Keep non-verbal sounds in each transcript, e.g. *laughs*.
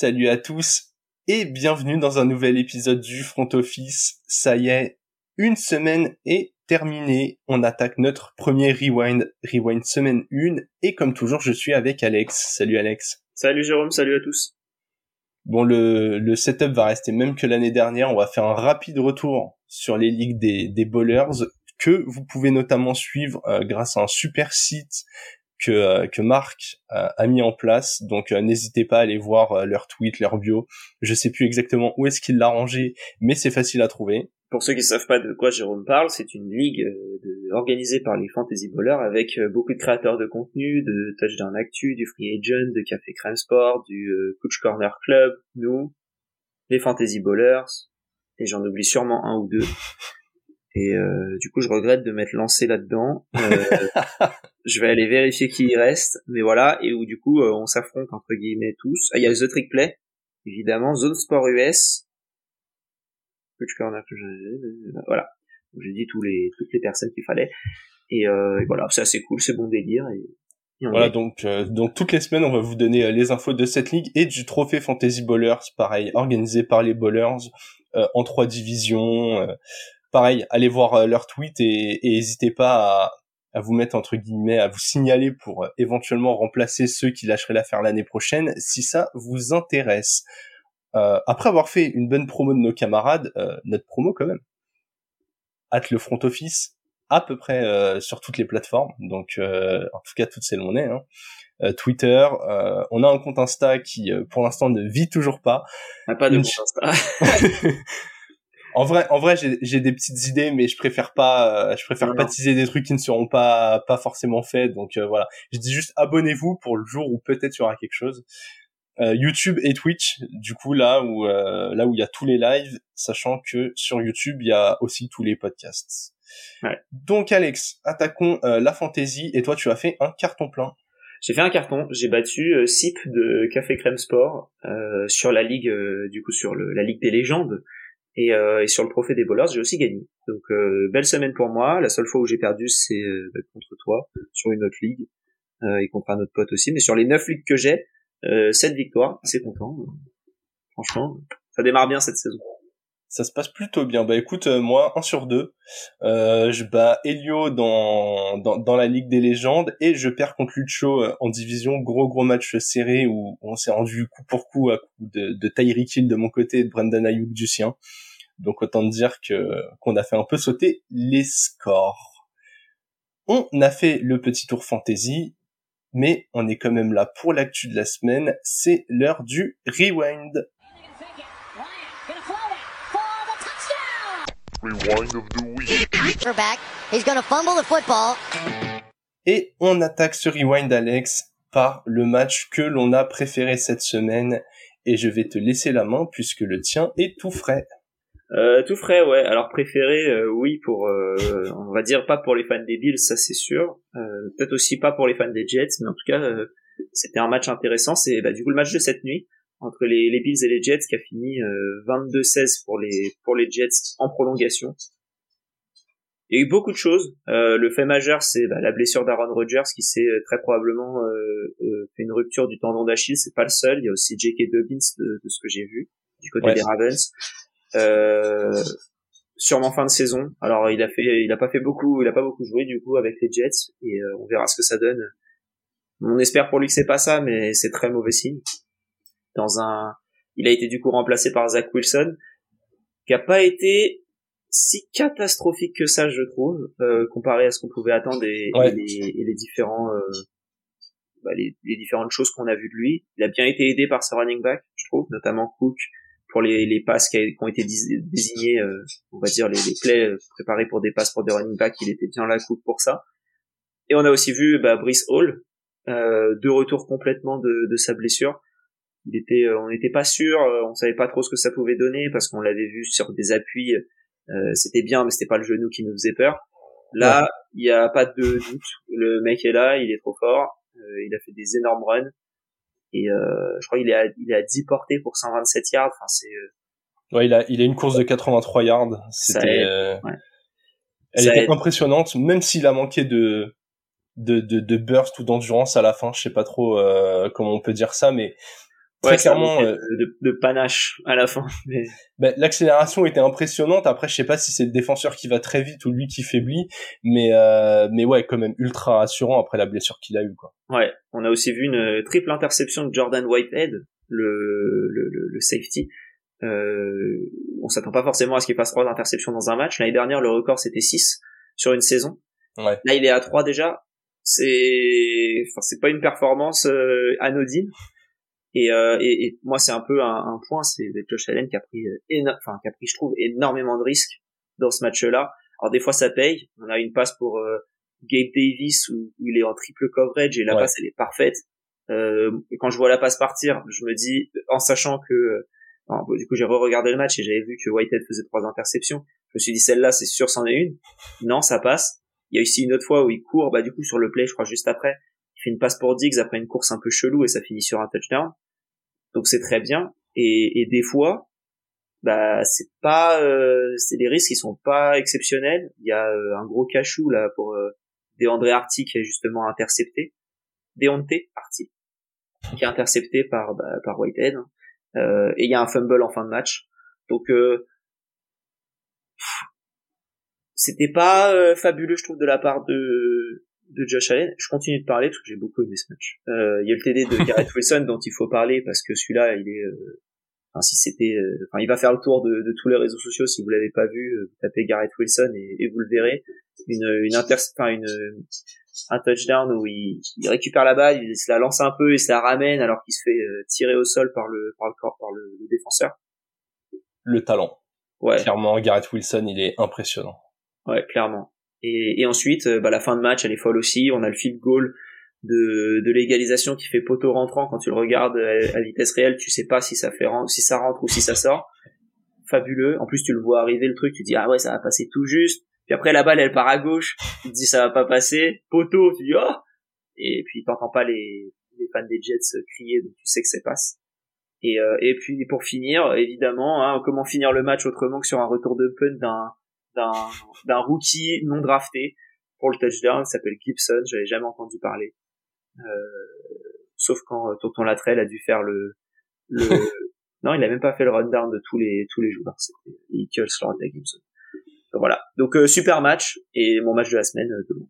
Salut à tous et bienvenue dans un nouvel épisode du Front Office. Ça y est, une semaine est terminée. On attaque notre premier Rewind, Rewind semaine 1 et comme toujours je suis avec Alex. Salut Alex. Salut Jérôme, salut à tous. Bon, le, le setup va rester même que l'année dernière. On va faire un rapide retour sur les ligues des, des bowlers que vous pouvez notamment suivre euh, grâce à un super site que, euh, que Marc euh, a mis en place. Donc n'hésitez pas à aller voir leur tweet, leur bio. Je sais plus exactement où est-ce qu'il l'a rangé, mais c'est facile à trouver. Pour ceux qui ne savent pas de quoi Jérôme parle, c'est une ligue de, organisée par les Fantasy Bowlers avec beaucoup de créateurs de contenu, de Touchdown Actu, du Free Agent, de Café Crème Sport, du Coach Corner Club, nous, les Fantasy Bowlers, et j'en oublie sûrement un ou deux. *laughs* Et euh, du coup, je regrette de m'être lancé là-dedans. Euh, *laughs* je vais aller vérifier qui y reste, mais voilà. Et où du coup, euh, on s'affronte entre guillemets tous. Ah, il y a The Trick Play, évidemment, Zone Sport US, voilà. J'ai dit tous les toutes les personnes qu'il fallait. Et, et voilà, c'est assez cool, c'est bon délire. Et, voilà, donc donc toutes les semaines, on va vous donner les infos de cette ligue et du trophée Fantasy Bowlers, pareil, organisé par les Bowlers en trois divisions pareil, allez voir euh, leur tweet et n'hésitez pas à, vous mettre entre guillemets, à vous signaler pour euh, éventuellement remplacer ceux qui lâcheraient l'affaire l'année prochaine, si ça vous intéresse. Euh, après avoir fait une bonne promo de nos camarades, notre promo quand même, hâte le front office à peu près sur toutes les plateformes, donc en tout cas toutes celles où on est. Hein. Twitter, on a un compte Insta qui pour l'instant ne vit toujours pas. pas de compte Insta. *laughs* *laughs* En vrai, en vrai, j'ai des petites idées, mais je préfère pas, euh, je préfère pas teaser des trucs qui ne seront pas pas forcément faits. Donc euh, voilà, je dis juste abonnez-vous pour le jour où peut-être il y aura quelque chose. Euh, YouTube et Twitch, du coup là où là où il y a tous les lives, sachant que sur YouTube il y a aussi tous les podcasts. Ouais. Donc Alex, attaquons la fantasy et toi tu as fait un carton plein. J'ai fait un carton, j'ai battu SIP de Café Crème Sport sur la ligue, du coup sur le, la ligue des légendes. Et, euh, et, sur le trophée des bowlers, j'ai aussi gagné. Donc euh, belle semaine pour moi. La seule fois où j'ai perdu, c'est euh, bah, contre toi sur une autre ligue et contre un autre pote aussi. Mais sur les neuf ligues que j'ai, euh, 7 victoires. C'est content. Franchement, ça démarre bien cette saison. Ça se passe plutôt bien. Bah écoute, moi, un sur deux. je bats Elio dans, dans, dans, la Ligue des légendes et je perds contre Lucho en division. Gros gros match serré où on s'est rendu coup pour coup à coup de, de Tyreek Hill de mon côté et de Brendan Ayuk du sien. Donc autant dire que qu'on a fait un peu sauter les scores. On a fait le petit tour fantasy, mais on est quand même là pour l'actu de la semaine. C'est l'heure du rewind. Et on attaque ce rewind, Alex, par le match que l'on a préféré cette semaine. Et je vais te laisser la main puisque le tien est tout frais. Euh, tout frais, ouais. Alors préféré, euh, oui, pour, euh, on va dire pas pour les fans des Bills, ça c'est sûr. Euh, peut-être aussi pas pour les fans des Jets, mais en tout cas, c'était un match intéressant. C'est bah, du coup le match de cette nuit entre les, les Bills et les Jets qui a fini 22-16 pour les pour les Jets en prolongation. Il y a eu beaucoup de choses. le fait majeur, c'est bah, la blessure d'Aaron Rodgers qui s'est très probablement fait une rupture du tendon d'Achille. C'est pas le seul. Il y a aussi J.K. Dobbins de, de ce que j'ai vu du côté des Ravens. Euh, sûrement fin de saison. Alors il a fait, il a pas fait beaucoup, il a pas beaucoup joué du coup avec les Jets et euh, on verra ce que ça donne. On espère pour lui que c'est pas ça, mais c'est très mauvais signe. Dans un, il a été du coup remplacé par Zach Wilson, qui a pas été si catastrophique que ça, je trouve, euh, comparé à ce qu'on pouvait attendre et, et, les, différents, euh, bah, les, les, différentes choses qu'on a vues de lui. Il a bien été aidé par ce running back, je trouve, notamment Cook, pour les, les passes qui, ont été désignées, euh, on va dire les, les plays euh, préparés pour des passes pour des running backs, il était bien là coup pour ça. Et on a aussi vu bah, Brice Hall, euh, de retour complètement de, de sa blessure. Il était, euh, on n'était pas sûr, on savait pas trop ce que ça pouvait donner parce qu'on l'avait vu sur des appuis, c'était bien, mais c'était pas le genou qui nous faisait peur. Là, il n'y a pas de doute, le mec est là, il est trop fort, il a fait des énormes runs et euh, je crois qu'il est à, il est à 10 portées pour 127 yards. Enfin, c'est. Euh, ouais, il a, il a une course de 83 yards. C'était. Euh, ouais. Elle était impressionnante, même s'il a manqué de de, de, de burst ou d'endurance à la fin. Je sais pas trop comment on peut dire ça, mais très clairement euh, de, panache à la fin. *laughs* Mais... Ben, l'accélération était impressionnante. Après, je sais pas si c'est le défenseur qui va très vite ou lui qui faiblit, mais euh, mais ouais, quand même ultra rassurant après la blessure qu'il a eu quoi. Ouais, on a aussi vu une triple interception de Jordan Whitehead, le le, le, safety. Euh, on s'attend pas forcément à ce qu'il fasse trois interceptions dans un match. L'année dernière, le record c'était 6 sur une saison. Ouais. Là, il est à 3 déjà. C'est, enfin, c'est pas une performance euh, anodine. Et, euh, et, et, moi, c'est un peu un, un point, c'est Josh Allen qui a pris, euh, enfin, qui a pris, je trouve, énormément de risques dans ce match-là. Alors des fois, ça paye. On a une passe pour euh, Gabe Davis où, il est en triple coverage et la passe elle est parfaite. Euh, quand je vois la passe partir, je me dis, en sachant que, du coup, j'ai re-regardé le match et j'avais vu que Whitehead faisait trois interceptions. Je me suis dit, celle-là, c'est sûr, c'en est une. Non, ça passe. Il y a aussi une autre fois où il court, bah du coup sur le play, je crois juste après, fait une passe pour Diggs après une course un peu chelou et ça finit sur un touchdown. Donc c'est très bien. Et, et des fois, bah c'est pas, euh, c'est des risques qui sont pas exceptionnels. Il y a euh, un gros cachou là pour euh, Deandre Arty qui est justement intercepté, Deonte Arty qui est intercepté par bah, par Whitehead. Hein. Euh, et il y a un fumble en fin de match. Donc euh, c'était pas euh, fabuleux, je trouve, de la part de de Josh Allen. Je continue de parler parce que j'ai beaucoup aimé ce match. Euh, il y a le TD de Garrett *laughs* Wilson dont il faut parler parce que celui-là, il est, euh, enfin si c'était, enfin il va faire le tour de, de, tous les réseaux sociaux. Si vous l'avez pas vu, vous tapez Garrett Wilson et, et, vous le verrez. Une une inter, enfin une un touchdown où il, il, récupère la balle, il se la lance un peu et se la ramène alors qu'il se fait tirer au sol par le par le corps par le, le défenseur. Le talent. Ouais. Clairement, Garrett Wilson, il est impressionnant. Ouais, clairement. Et, et ensuite, euh, bah, la fin de match, elle est folle aussi. On a le field goal de, de l'égalisation qui fait poteau rentrant. Quand tu le regardes à, vitesse réelle, tu sais pas si ça fait si ça rentre ou si ça sort. Fabuleux. En plus, tu le vois arriver le truc, tu dis ah ouais, ça va passer tout juste. Puis après la balle, elle part à gauche. Tu te dis ça va pas passer. Poteau, tu dis oh. Et puis t'entends pas les, les fans des Jets crier, donc tu sais que ça passe. Et, euh, et puis pour finir, évidemment, hein, comment finir le match autrement que sur un retour de punt d'un d'un rookie non drafté pour le touchdown, il s'appelle Gibson, j'avais jamais entendu parler. Euh, sauf quand euh, Tonton Latrell a dû faire le, le *laughs* non, il a même pas fait le rundown de tous les tous les joueurs, c'était Eagles et Gibson. Donc, voilà. Donc euh, super match et mon match de la semaine euh, demain.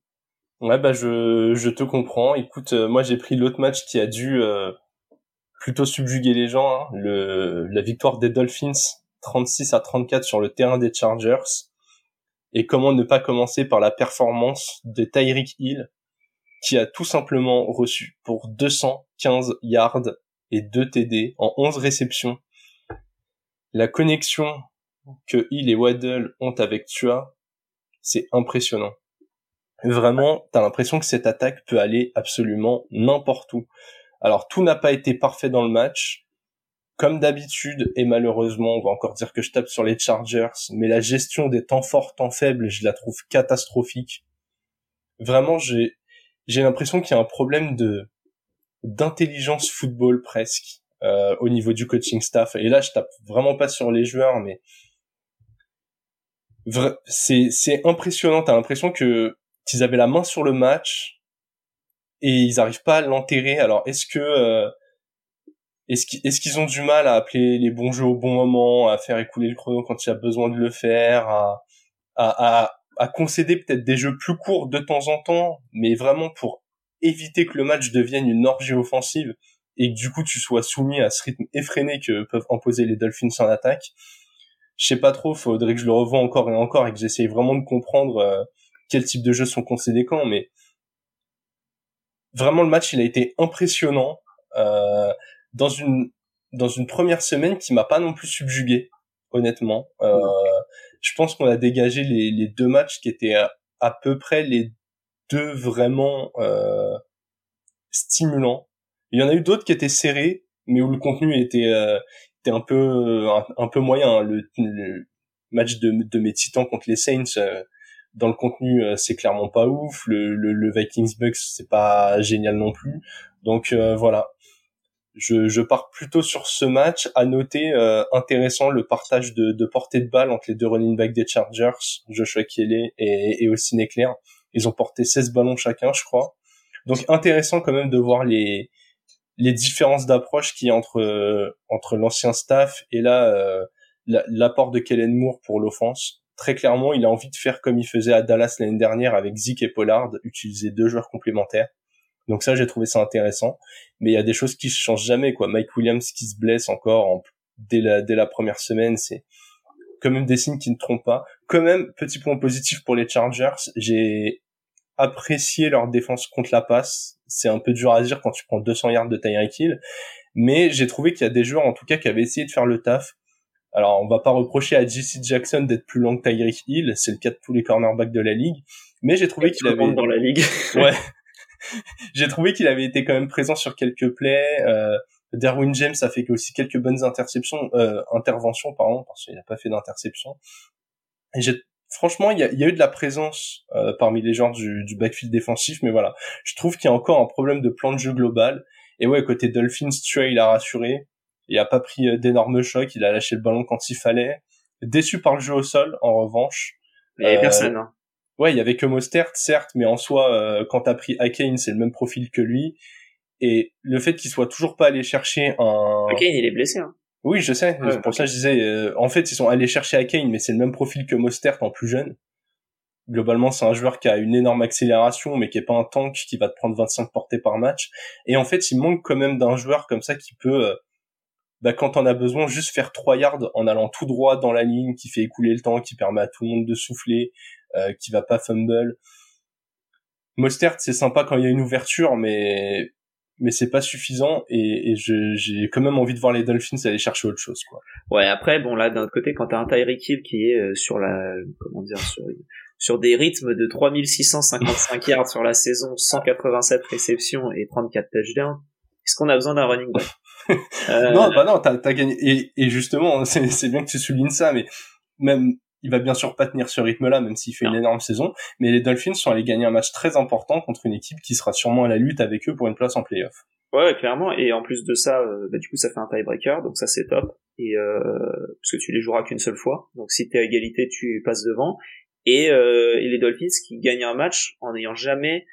Ouais bah je je te comprends. Écoute, moi j'ai pris l'autre match qui a dû plutôt subjuguer les gens, hein, le la victoire des Dolphins 36 à 34 sur le terrain des Chargers. Et comment ne pas commencer par la performance de Tyreek Hill, qui a tout simplement reçu pour 215 yards et 2 TD en 11 réceptions. La connexion que Hill et Waddle ont avec Tua, c'est impressionnant. Vraiment, t'as l'impression que cette attaque peut aller absolument n'importe où. Alors tout n'a pas été parfait dans le match, comme d'habitude, et malheureusement, on va encore dire que je tape sur les Chargers, mais la gestion des temps forts, temps faibles, je la trouve catastrophique. Vraiment, j'ai, j'ai l'impression qu'il y a un problème de, d'intelligence football presque, euh, au niveau du coaching staff. Et là, je tape vraiment pas sur les joueurs, mais c'est, c'est impressionnant. T'as l'impression que, qu'ils avaient la main sur le match, et ils arrivent pas à l'enterrer. Alors, est-ce que, euh, est-ce qu'ils ont du mal à appeler les bons jeux au bon moment, à faire écouler le chrono quand il y a besoin de le faire, à, à, à, concéder peut-être des jeux plus courts de temps en temps, mais vraiment pour éviter que le match devienne une orgie offensive et que du coup tu sois soumis à ce rythme effréné que peuvent imposer les Dolphins en attaque? Je sais pas trop, faudrait que je le revoie encore et encore et que j'essaye vraiment de comprendre euh, quel type de jeux sont concédés quand, mais vraiment le match il a été impressionnant. Euh, dans une dans une première semaine qui m'a pas non plus subjugué honnêtement. Euh, je pense qu'on a dégagé les, les deux matchs qui étaient à, peu près les deux vraiment euh, stimulants. Il y en a eu d'autres qui étaient serrés mais où le contenu était euh, était un peu un, peu moyen. Hein. le, match de, de mes titans contre les Saints euh, dans le contenu euh, c'est clairement pas ouf. Le, le, le Vikings Bucks c'est pas génial non plus. Donc voilà je, je, pars plutôt sur ce match. À noter, euh, intéressant, le partage de, de portée de balle entre les deux running backs des Chargers, Joshua Kelly et, et aussi Neclair. Ils ont porté 16 ballons chacun, je crois. Donc intéressant quand même de voir les les différences d'approche qui entre entre l'ancien staff et là l'apport de Kellen Moore pour l'offense. Très clairement, il a envie de faire comme il faisait à Dallas l'année dernière avec Zeke et Pollard, utiliser deux joueurs complémentaires. Donc ça, j'ai trouvé ça intéressant. Mais il y a des choses qui changent jamais, quoi. Mike Williams qui se blesse encore dès la dès la première semaine, c'est quand même des signes qui ne trompent pas. Quand même, petit point positif pour les Chargers, j'ai apprécié leur défense contre la passe. C'est un peu dur à dire quand tu prends 200 yards de Tyreek Hill, mais j'ai trouvé qu'il y a des joueurs en tout cas qui avaient essayé de faire le taf. Alors, on va pas reprocher à JC Jackson d'être plus long que Tyreek Hill, c'est le cas de tous les cornerbacks de la ligue, mais j'ai trouvé qu'il avait dans la ligue. ouais. *laughs* *laughs* j'ai trouvé qu'il avait été quand même présent sur quelques plays. Euh, Derwin James a fait aussi quelques bonnes interceptions, euh, interventions pardon, parce qu'il n'a pas fait d'interception. Et j'ai franchement, il y a, y a, eu de la présence euh, parmi les joueurs du, du, backfield défensif, mais voilà, je trouve qu'il y a encore un problème de plan de jeu global. Et ouais, côté Dolphins, Trey, il a rassuré. Il a pas pris euh, d'énormes chocs, il a lâché le ballon quand il fallait. Déçu par le jeu au sol, en revanche. Il y avait personne. Hein. Ouais, il y avait que Mostert, certes, mais en soi, euh, quand t'as pris Akane, c'est le même profil que lui. Et le fait qu'il soit toujours pas allé chercher un... Akane, il est blessé. Hein. Oui, je sais. pour ça, je disais, euh, en fait, ils sont allés chercher Akane, mais c'est le même profil que Mostert en plus jeune. Globalement, c'est un joueur qui a une énorme accélération, mais qui est pas un tank qui va te prendre 25 portées par match. Et en fait, il manque quand même d'un joueur comme ça qui peut, euh, bah, quand on a besoin, juste faire 3 yards en allant tout droit dans la ligne, qui fait écouler le temps, qui permet à tout le monde de souffler, euh, qui va pas fumble. Mostert, c'est sympa quand il y a une ouverture, mais mais c'est pas suffisant et, et j'ai quand même envie de voir les Dolphins aller chercher autre chose quoi. Ouais après bon là d'un autre côté quand t'as un Tyreek Hill qui est euh, sur la comment dire sur sur des rythmes de 3655 *laughs* yards sur la saison, 187 réceptions et 34 touchdowns, est-ce qu'on a besoin d'un running back? Euh... *laughs* Non bah non t'as as gagné et, et justement c'est bien que tu soulignes ça mais même il va bien sûr pas tenir ce rythme-là, même s'il fait une énorme saison. Mais les Dolphins sont allés gagner un match très important contre une équipe qui sera sûrement à la lutte avec eux pour une place en playoff. Ouais, clairement. Et en plus de ça, euh, bah, du coup, ça fait un tiebreaker, donc ça c'est top. Et euh, parce que tu les joueras qu'une seule fois. Donc si t'es à égalité, tu passes devant. Et, euh, et les Dolphins qui gagnent un match en n'ayant jamais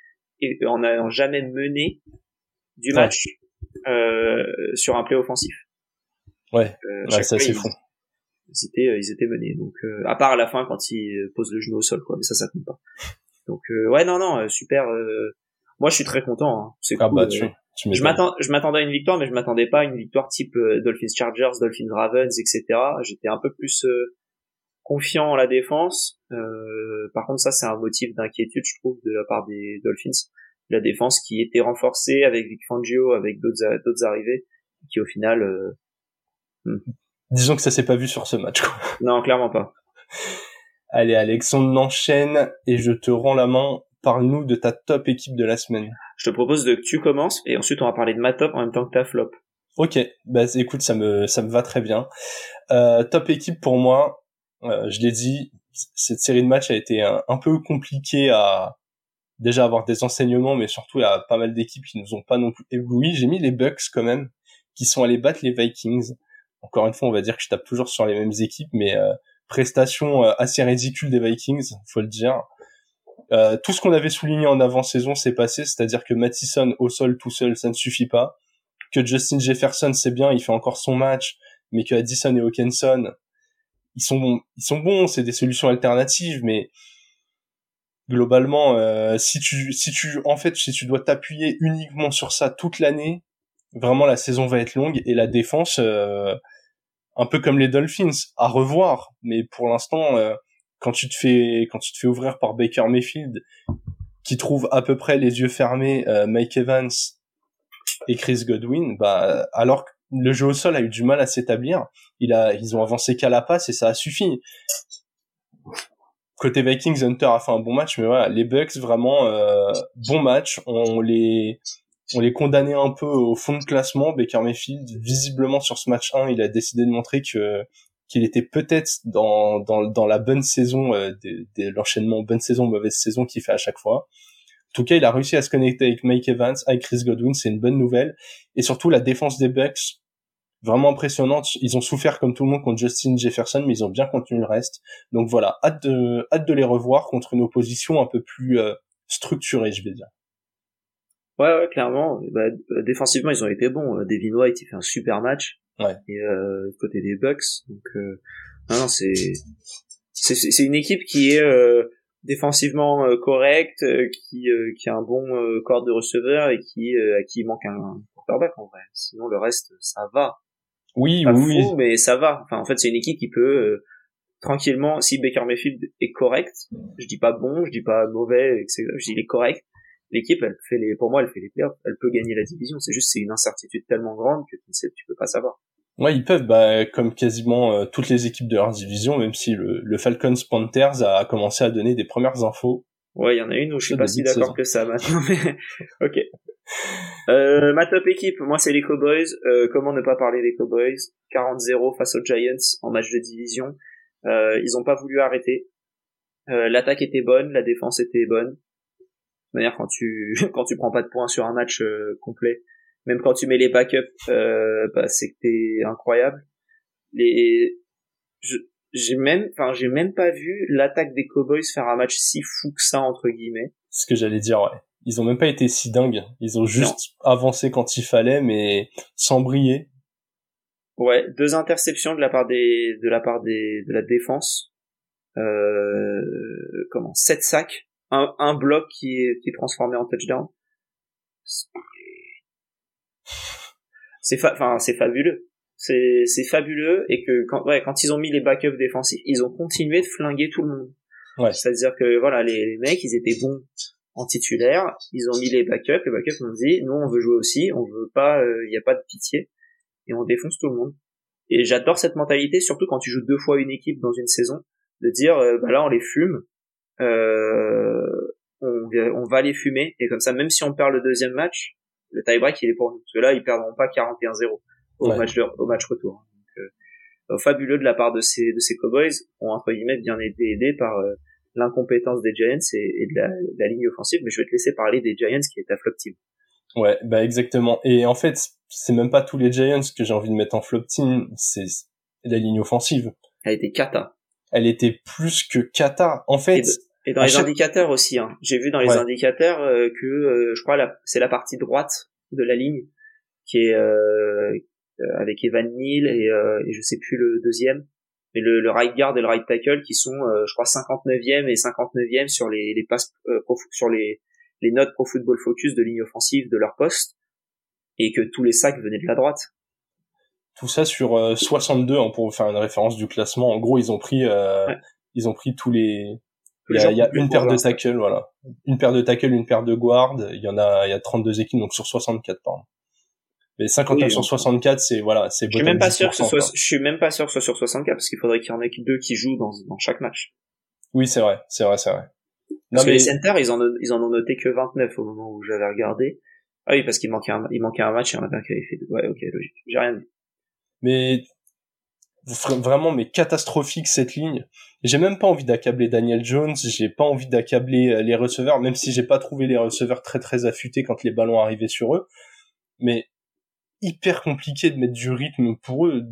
en n'ayant jamais mené du match euh, sur un play offensif. Ouais, euh, ouais ça c'est fou ils étaient euh, ils étaient menés. Donc euh, à part à la fin quand ils posent le genou au sol quoi. Mais ça ça compte pas. Donc euh, ouais non non super moi je suis très content hein. c'est ah, cool, bah, tu, je m'attends je m'attendais à une victoire mais je m'attendais pas à une victoire type Dolphins Chargers Dolphins Ravens etc j'étais un peu plus confiant en la défense. Par contre ça c'est un motif d'inquiétude je trouve de la part des Dolphins. La défense qui était renforcée avec Vic Fangio avec d'autres d'autres arrivées qui au final hmm. Disons que ça s'est pas vu sur ce match. Quoi. Non, clairement pas. Allez Alex, on enchaîne et je te rends la main. Parle-nous de ta top équipe de la semaine. Je te propose de que tu commences et ensuite on va parler de ma top en même temps que ta flop. Ok, bah écoute, ça me ça me va très bien. Euh, top équipe pour moi, euh, je l'ai dit, cette série de matchs a été un, un, peu compliquée à déjà avoir des enseignements, mais surtout il y a pas mal d'équipes qui nous ont pas non plus ébloui. J'ai mis les Bucks quand même, qui sont allés battre les Vikings encore une fois, on va dire que je tape toujours sur les mêmes équipes, mais euh, prestation euh, assez ridicule des Vikings, faut le dire. Euh, tout ce qu'on avait souligné en avant-saison s'est passé, c'est-à-dire que Mattison au sol tout seul, ça ne suffit pas. Que Justin Jefferson, c'est bien, il fait encore son match, mais que Addison et Hawkinson, ils sont bons, ils sont bons, c'est des solutions alternatives, mais globalement, euh, si tu, si tu, en fait, si tu dois t'appuyer uniquement sur ça toute l'année, vraiment la saison va être longue et la défense, euh, un peu comme les Dolphins, à revoir. Mais pour l'instant, euh, quand tu te fais quand tu te fais ouvrir par Baker Mayfield, qui trouve à peu près les yeux fermés euh, Mike Evans et Chris Godwin, bah alors que le jeu au sol a eu du mal à s'établir, il ils ont avancé qu'à la passe et ça a suffi. Côté Vikings, Hunter a fait un bon match, mais voilà, les Bucks vraiment euh, bon match. On les on les condamnait un peu au fond de classement. Baker Mayfield, visiblement sur ce match 1, il a décidé de montrer que qu'il était peut-être dans, dans, dans la bonne saison, euh, de, l'enchaînement bonne saison, mauvaise saison qu'il fait à chaque fois. En tout cas, il a réussi à se connecter avec Mike Evans, avec Chris Godwin, c'est une bonne nouvelle. Et surtout, la défense des Bucks, vraiment impressionnante. Ils ont souffert comme tout le monde contre Justin Jefferson, mais ils ont bien contenu le reste. Donc voilà, hâte de, hâte de les revoir contre une opposition un peu plus euh, structurée, je vais dire. Ouais, ouais, clairement. Bah, défensivement, ils ont été bons. Devin White, il fait un super match. Ouais. Et euh, côté des Bucks, donc euh, non, non c'est c'est une équipe qui est euh, défensivement euh, correcte, euh, qui qui a un bon corps de receveur et qui à qui il manque un quarterback en vrai. Sinon le reste ça va. Oui, Pas oui, fou, mais ça va. Enfin en fait c'est une équipe qui peut tranquillement si Baker Mayfield est correct, je dis pas bon, je dis pas mauvais, etc. Je dis il est correct l'équipe, elle fait les, pour moi, elle fait les playoffs, elle peut gagner la division. C'est juste, c'est une incertitude tellement grande que tu ne sais, tu peux pas savoir. Ouais, ils peuvent, bah, comme quasiment euh, toutes les équipes de leur division, même si le, le Falcons Panthers a commencé à donner des premières infos. Ouais, il y en a une où je suis pas si d'accord que ça maintenant, *laughs* mais ok. Euh, ma top équipe, moi c'est les Cowboys. Euh, comment ne pas parler des Cowboys? 40-0 face aux Giants en match de division. Ils ont pas voulu arrêter. L'attaque était bonne, la défense était bonne manière, quand tu *laughs* quand tu prends pas de points sur un match euh, complet, même quand tu mets les backups, euh, bah, c'est que t'es incroyable. Les, j'ai même, enfin, j'ai même pas vu l'attaque des Cowboys faire un match si fou que ça entre guillemets. Ce que j'allais dire, ouais. Ils ont même pas été si dingues. Ils ont juste avancé quand il fallait, mais sans briller. Ouais, deux interceptions de la part des, de la part des, de la défense. Euh, comment, sept sacs un, un bloc qui est, qui est transformé en touchdown. C'est enfin c'est fabuleux. C'est c'est fabuleux et que quand ouais, quand ils ont mis les backups défensifs, ils ont continué de flinguer tout le monde. Ouais. C'est-à-dire que voilà, les, les, mecs, ils étaient bons en titulaire, ils ont mis les backups, les backups ont dit nous on veut jouer aussi, on veut pas il euh, y a pas de pitié et on défonce tout le monde. Et j'adore cette mentalité surtout quand tu joues deux fois une équipe dans une saison de dire euh, bah là on les fume on, on va les fumer. Et comme ça même si on perd le deuxième match le tie break il est pour nous. Parce que là ils perdront pas 41-0 au match au match retour. Donc, euh, fabuleux de la part de ces de ces Cowboys ont entre guillemets bien été aidés par euh, l'incompétence des Giants et, de, la, ligne offensive. Mais je vais te laisser parler des Giants qui est à flop team. Ouais bah exactement. Et en fait c'est même pas tous les Giants que j'ai envie de mettre en flop team. C'est la ligne offensive. Elle a été cata elle était plus que cata en fait et dans les indicateurs aussi, hein. j'ai vu dans les indicateurs euh, que euh, je crois c'est la partie droite de la ligne qui est euh, avec Evan Neal et, et je sais plus le deuxième, mais le, le right guard et le right tackle qui sont je crois 59e et 59e sur les, les passes sur les les notes pro football focus de ligne offensive de leur poste et que tous les sacs venaient de la droite. Tout ça sur 62 hein, pour faire une référence du classement. En gros, ils ont pris ils ont pris tous les il y a, une paire de tackles, voilà. Une paire de tackles, une paire de guards. Il y en a, il y a 32 équipes, donc sur 64, pardon. Mais 59 sur 64, c'est, voilà, c'est Je suis même pas sûr que ce soit, je suis même pas sûr que ce soit sur 64 parce qu'il faudrait qu'il y en ait deux qui jouent dans, dans chaque match. Oui, c'est vrai, c'est vrai, c'est vrai. Parce que les centers, ils en, ils en ont noté que 29 au moment où j'avais regardé. Ah oui, parce qu'il manquait un, il manquait un match et un qui avait fait deux. Ouais, ok, logique. J'ai rien dit. Mais, vraiment, mais catastrophique cette ligne j'ai même pas envie d'accabler Daniel Jones, j'ai pas envie d'accabler euh, les receveurs, même si j'ai pas trouvé les receveurs très très affûtés quand les ballons arrivaient sur eux. Mais hyper compliqué de mettre du rythme pour eux.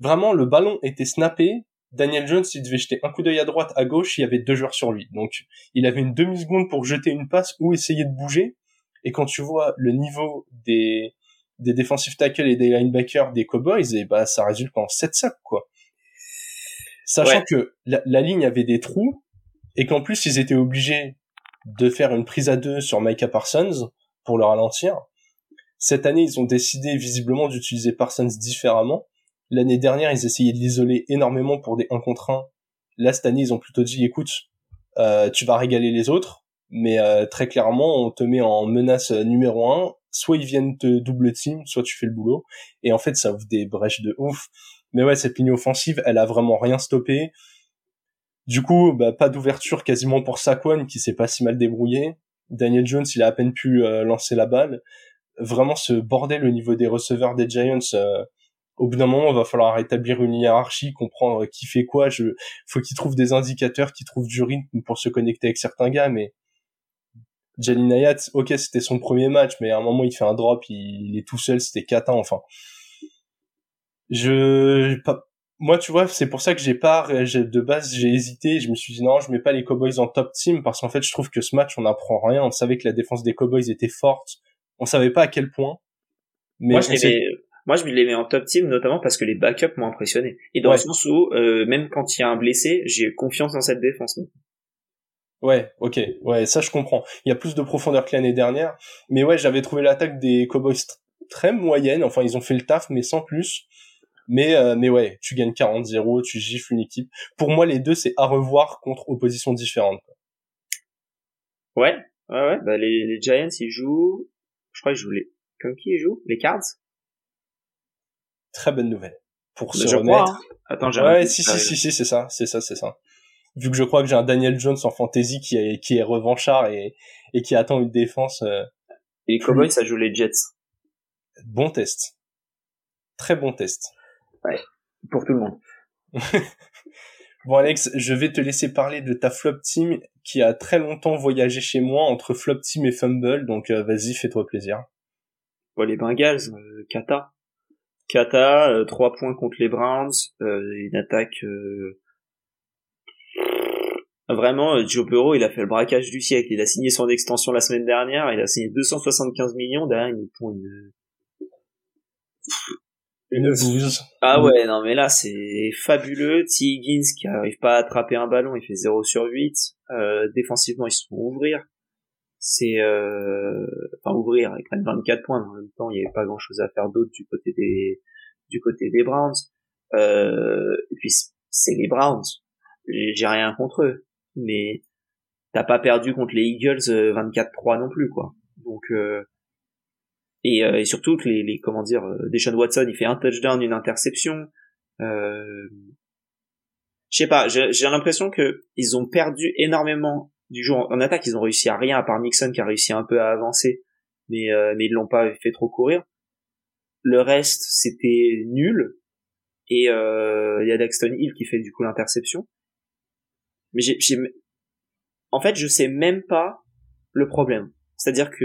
Vraiment, le ballon était snappé. Daniel Jones, il devait jeter un coup d'œil à droite, à gauche, il y avait deux joueurs sur lui. Donc, il avait une demi-seconde pour jeter une passe ou essayer de bouger. Et quand tu vois le niveau des, des defensive tackles et des linebackers des Cowboys, et bah, ça résulte en 7 sacs, quoi sachant que la, ligne avait des trous et qu'en plus ils étaient obligés de faire une prise à deux sur Micah Parsons pour le ralentir. Cette année, ils ont décidé visiblement d'utiliser Parsons différemment. L'année dernière, ils essayaient de l'isoler énormément pour des 1 contre 1. Là, cette année, ils ont plutôt dit, écoute, euh, tu vas régaler les autres, mais euh, très clairement, on te met en menace numéro 1. Soit ils viennent te double team, soit tu fais le boulot. Et en fait, ça ouvre des brèches de ouf. Mais ouais, cette ligne offensive, elle a vraiment rien stoppé. Du coup, bah, pas d'ouverture quasiment pour Saquon qui s'est pas si mal débrouillé. Daniel Jones, il a à peine pu euh, lancer la balle. Vraiment ce bordel au niveau des receveurs des Giants. Euh, au bout d'un moment, il va falloir rétablir une hiérarchie, comprendre qui fait quoi. Je, faut qu'ils trouvent des indicateurs, qu'ils trouvent du rythme pour se connecter avec certains gars. Mais Jalin Ayat, ok, c'était son premier match, mais à un moment, il fait un drop, il, est tout seul, c'était Kata, enfin je moi tu vois c'est pour ça que j'ai pas de base j'ai hésité je me suis dit non je mets pas les Cowboys en top team parce qu'en fait je trouve que ce match on n'apprend rien on savait que la défense des Cowboys était forte On savait pas à quel point. Mais moi, je les moi, je les mets en top team, notamment parce que les backups m'ont impressionné. Et dans le sens où, euh, même quand il y a un blessé, j'ai confiance dans cette défense. Ouais, ok, ouais, ça je comprends. Il y a plus de profondeur que l'année dernière, mais ouais, j'avais trouvé l'attaque des Cowboys très moyenne. Enfin, ils ont fait le taf, mais sans plus. Mais euh, mais ouais, tu gagnes 40-0, tu gifles une équipe. Pour moi, les deux, c'est à revoir contre oppositions différentes. Ouais, ouais, ouais. Bah, les, les Giants, ils jouent. Je crois qu'ils jouent les. Comme qui ils jouent? Les Cards? Très bonne nouvelle pour se remettre. Hein. Attends, j'ai ouais, si, si, si, si, c'est ça, c'est ça, c'est ça. Vu que je crois que j'ai un Daniel Jones en fantasy qui est, qui est revanchard et, et qui attend une défense. Euh, et les Cowboys, ça joue les Jets. Bon test. Très bon test. Ouais. Pour tout le monde. *laughs* bon Alex, je vais te laisser parler de ta flop team qui a très longtemps voyagé chez moi entre flop team et fumble, donc euh, vas-y, fais-toi plaisir. Bon, les Bengals, euh, Kata. Kata, euh, 3 points contre les Browns, euh, une attaque euh, vraiment euh, Joe Burrow, il a fait le braquage du siècle. Il a signé son extension la semaine dernière, il a signé 275 millions derrière une une une bouse. Ah ouais, non mais là c'est fabuleux. T. Higgins qui arrive pas à attraper un ballon, il fait 0 sur 8. Euh, défensivement, ils se font ouvrir. C'est euh... enfin ouvrir, ils prennent 24 points. En même temps, il n'y avait pas grand chose à faire d'autre du côté des du côté des Browns. Euh... Et puis c'est les Browns. J'ai rien contre eux, mais t'as pas perdu contre les Eagles 24-3 euh, non plus quoi. Donc euh... et, euh, et, surtout que les, les comment dire, euh, Deshaun Watson il fait un touchdown, une interception. Euh... Je sais pas, j'ai l'impression que ils ont perdu énormément du jour en attaque. Ils ont réussi à rien à part Nixon qui a réussi un peu à avancer, mais euh, mais ils l'ont pas fait trop courir. Le reste c'était nul et il y a Daxton Hill qui fait du coup l'interception. Mais j'ai en fait je sais même pas le problème. C'est-à-dire que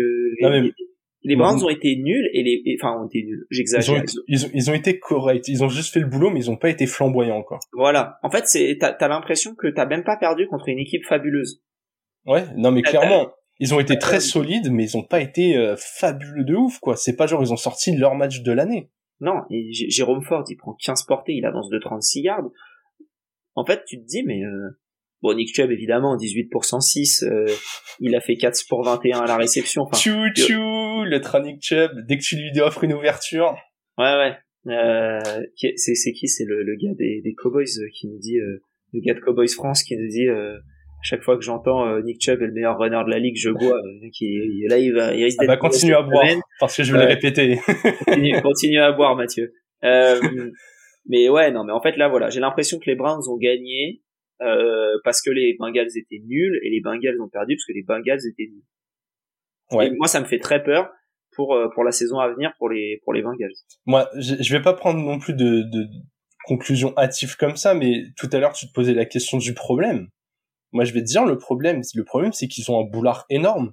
les Browns ont été nuls et les, enfin, ont été nuls. J'exagère. Ils, ont, ils, ont, été corrects. Ils ont juste fait le boulot, mais ils ont pas été flamboyants encore. Voilà. En fait, c'est, t'as, as, l'impression que t'as même pas perdu contre une équipe fabuleuse. Ouais. Non, mais clairement, ils ont été très solides, mais ils ont pas été euh, fabuleux de ouf, quoi. C'est pas genre ils ont sorti leur match de l'année. Non. Et Jérôme Ford, il prend 15 portées, il avance de 36 yards. En fait, tu te dis, mais euh, Bon, Nick Chubb, évidemment, 18 pour 106, euh, il a fait 4 pour 21 à la réception. Enfin, tchou tchou, le train Nick Chubb, dès que tu lui offres une ouverture. Ouais, ouais. Euh, c'est, c'est qui? C'est le, le, gars des, des Cowboys euh, qui nous dit, euh, le gars de Cowboys France qui nous dit, chaque fois que j'entends Nick Chubb est le meilleur runner de la ligue, je bois. *laughs* qui, là, il va, il risque ah bah, continue à boire, parce que je vais le répéter. *laughs* *laughs* continue, continue à boire, Mathieu. mais ouais, non, mais en fait là, voilà, j'ai l'impression que les Browns ont gagné euh, parce que les Bengals étaient nuls et les Bengals ont perdu parce que les Bengals étaient nuls. Ouais. moi, ça me fait très peur pour euh, pour la saison à venir pour les pour les Bengals. Moi, je, je vais pas prendre non plus de, de conclusion hâtive comme ça, mais tout à l'heure tu te posais la question du problème. Moi, je vais te dire le problème. Le problème, c'est qu'ils ont un boulard énorme.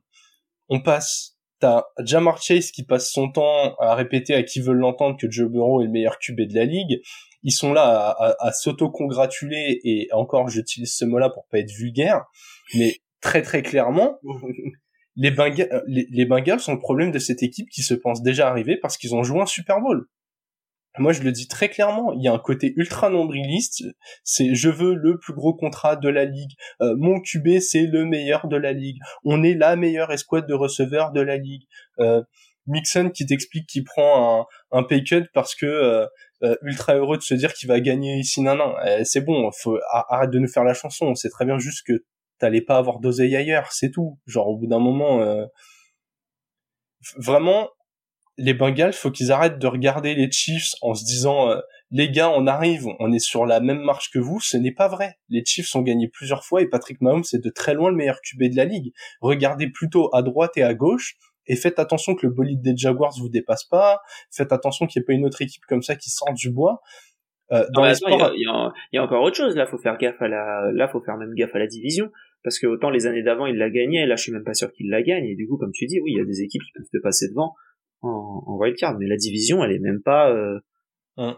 On passe. T'as Jamar Chase qui passe son temps à répéter à qui veut l'entendre que Joe Burrow est le meilleur QB de la ligue ils sont là à, à, s'auto-congratuler et encore j'utilise ce mot-là pour pas être vulgaire, mais très très clairement, *laughs* les, Bengals, les, les, Bengals sont le problème de cette équipe qui se pense déjà arriver parce qu'ils ont joué un Super Bowl. Moi, je le dis très clairement, il y a un côté ultra nombriliste. C'est je veux le plus gros contrat de la ligue. Euh, mon QB, c'est le meilleur de la ligue. On est la meilleure escouade de receveurs de la ligue. Euh, Mixon qui t'explique qu'il prend un, un pay cut parce que euh, euh, ultra heureux de se dire qu'il va gagner ici non non euh, c'est bon faut arrête de nous faire la chanson. On sait très bien juste que t'allais pas avoir d'oseille ailleurs c'est tout. Genre au bout d'un moment vraiment les Bengals faut qu'ils arrêtent de regarder les Chiefs en se disant les gars on arrive on est sur la même marche que vous. Ce n'est pas vrai. Les Chiefs ont gagné plusieurs fois et Patrick Mahomes c'est de très loin le meilleur QB de la ligue. Regardez plutôt à droite et à gauche et faites attention que le bolide des Jaguars vous dépasse pas, faites attention qu'il n'y ait pas une autre équipe comme ça qui sort du bois. Euh, dans il, y a, encore autre chose. Là, faut faire gaffe à la, là faut faire même gaffe à la division. Parce que autant les années d'avant il l'a gagné, là je suis même pas sûr qu'il la gagne. Et du coup comme tu dis oui il y a des équipes qui peuvent te passer devant en, en wildcard. Mais la division elle est même pas. Euh... Hum.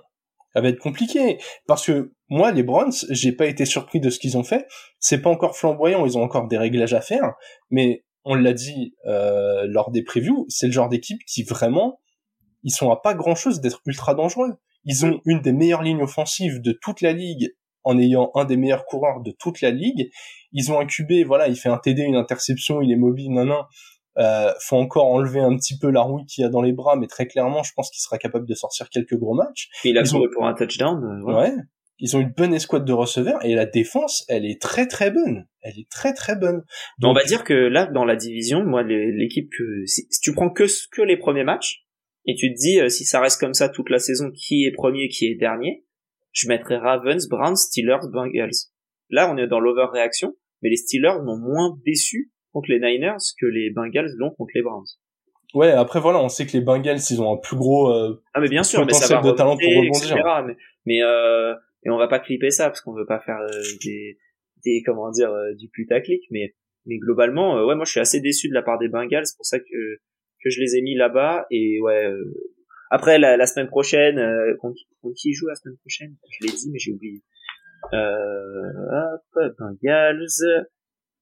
Ça va être compliqué. Parce que moi les Browns j'ai pas été surpris de ce qu'ils ont fait, c'est pas encore flamboyant, ils ont encore des réglages à faire, mais on l'a dit euh, lors des previews, c'est le genre d'équipe qui vraiment, ils sont à pas grand chose d'être ultra dangereux. Ils ont une des meilleures lignes offensives de toute la ligue en ayant un des meilleurs coureurs de toute la ligue. Ils ont un QB, voilà, il fait un TD, une interception, il est mobile, nan, nan. Euh, faut encore enlever un petit peu la rouille qu'il a dans les bras, mais très clairement, je pense qu'il sera capable de sortir quelques gros matchs. il a joué pour un touchdown. Euh, ouais. Ils ont une bonne escouade de receveurs et la défense, elle est très très bonne. Elle est très très bonne. Donc, on va dire que là, dans la division, moi, l'équipe que si, tu prends que que les premiers matchs et tu te dis euh, si ça reste comme ça toute la saison, qui est premier, qui est dernier, je mettrais Ravens, Browns, Steelers, Bengals. Là, on est dans l'overreaction, mais les Steelers m'ont moins déçu contre les Niners que les Bengals l'ont contre les Browns. Ouais, après voilà, on sait que les Bengals ils ont un plus gros euh, ah mais bien sûr, potentiel mais de talent pour rebondir. mais mais, euh, et on va pas clipper ça parce qu'on veut pas faire euh, des des comment dire euh, du putaclic, mais mais globalement ouais moi je suis assez déçu de la part des Bengals, c'est pour ça que que je les ai mis là-bas et ouais après la, la semaine prochaine contre, qui joue la semaine prochaine? Je l'ai dit mais j'ai oublié. Euh, hop, Bengals